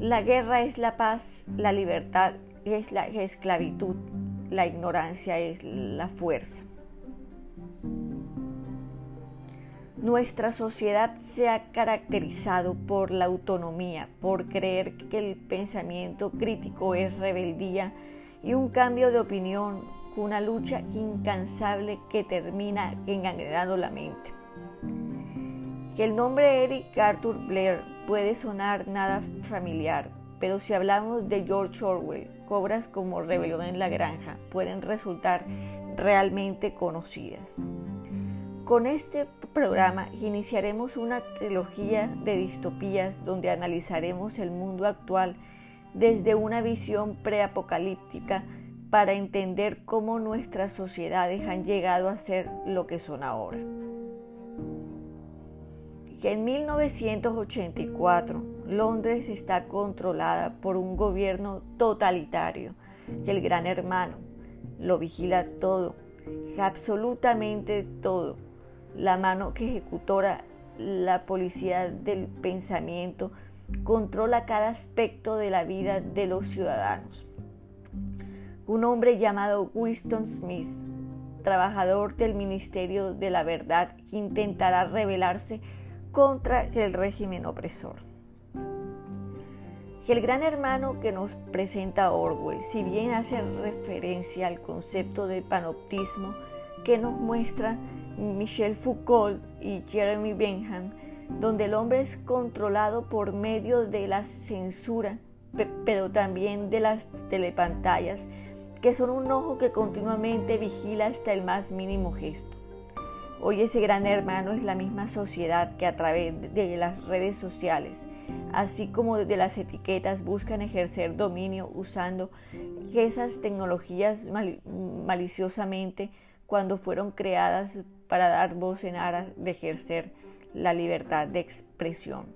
La guerra es la paz, la libertad es la esclavitud, la ignorancia es la fuerza. Nuestra sociedad se ha caracterizado por la autonomía, por creer que el pensamiento crítico es rebeldía y un cambio de opinión, una lucha incansable que termina engangrenando la mente. Que el nombre Eric Arthur Blair puede sonar nada familiar, pero si hablamos de George Orwell, cobras como Rebelión en la Granja pueden resultar realmente conocidas. Con este programa iniciaremos una trilogía de distopías donde analizaremos el mundo actual desde una visión preapocalíptica para entender cómo nuestras sociedades han llegado a ser lo que son ahora. Que en 1984 Londres está controlada por un gobierno totalitario, que el gran hermano lo vigila todo, absolutamente todo la mano que ejecutora la policía del pensamiento controla cada aspecto de la vida de los ciudadanos. Un hombre llamado Winston Smith, trabajador del Ministerio de la Verdad, intentará rebelarse contra el régimen opresor. El gran hermano que nos presenta Orwell, si bien hace referencia al concepto de panoptismo que nos muestra Michel Foucault y Jeremy Bentham, donde el hombre es controlado por medio de la censura, pero también de las telepantallas, que son un ojo que continuamente vigila hasta el más mínimo gesto. Hoy ese gran hermano es la misma sociedad que a través de las redes sociales, así como de las etiquetas, buscan ejercer dominio usando esas tecnologías maliciosamente cuando fueron creadas para dar voz en aras de ejercer la libertad de expresión.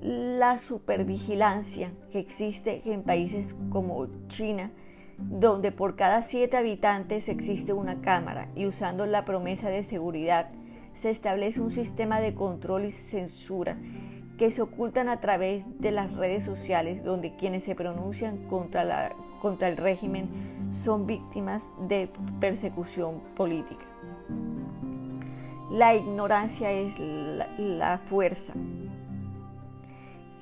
La supervigilancia que existe en países como China, donde por cada siete habitantes existe una cámara y usando la promesa de seguridad se establece un sistema de control y censura que se ocultan a través de las redes sociales donde quienes se pronuncian contra, la, contra el régimen son víctimas de persecución política. La ignorancia es la, la fuerza.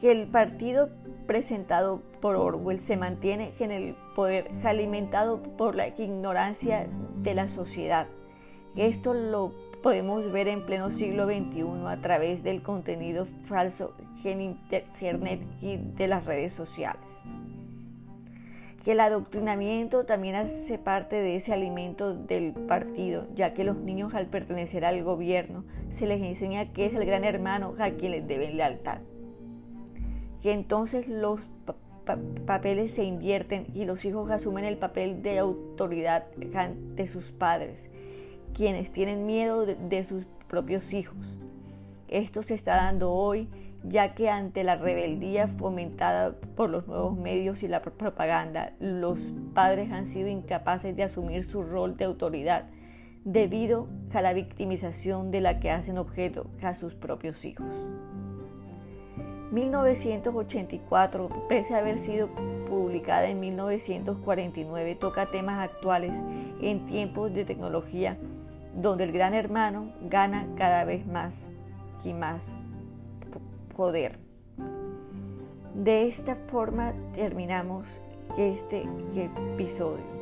Que el partido presentado por Orwell se mantiene en el poder alimentado por la ignorancia de la sociedad. Esto lo podemos ver en pleno siglo XXI a través del contenido falso en Internet y de las redes sociales. Que el adoctrinamiento también hace parte de ese alimento del partido, ya que los niños al pertenecer al gobierno se les enseña que es el gran hermano a quien les deben lealtad. Que entonces los papeles se invierten y los hijos asumen el papel de autoridad ante sus padres quienes tienen miedo de, sus propios hijos. Esto se está dando hoy ya que ante la rebeldía fomentada por los nuevos medios y la propaganda, los padres han sido incapaces de asumir su rol de autoridad debido a la victimización de la que hacen objeto a sus propios hijos. 1984, pese a haber sido publicada en 1949, toca temas actuales en tiempos de tecnología donde el gran hermano gana cada vez más y más poder. De esta forma terminamos este episodio.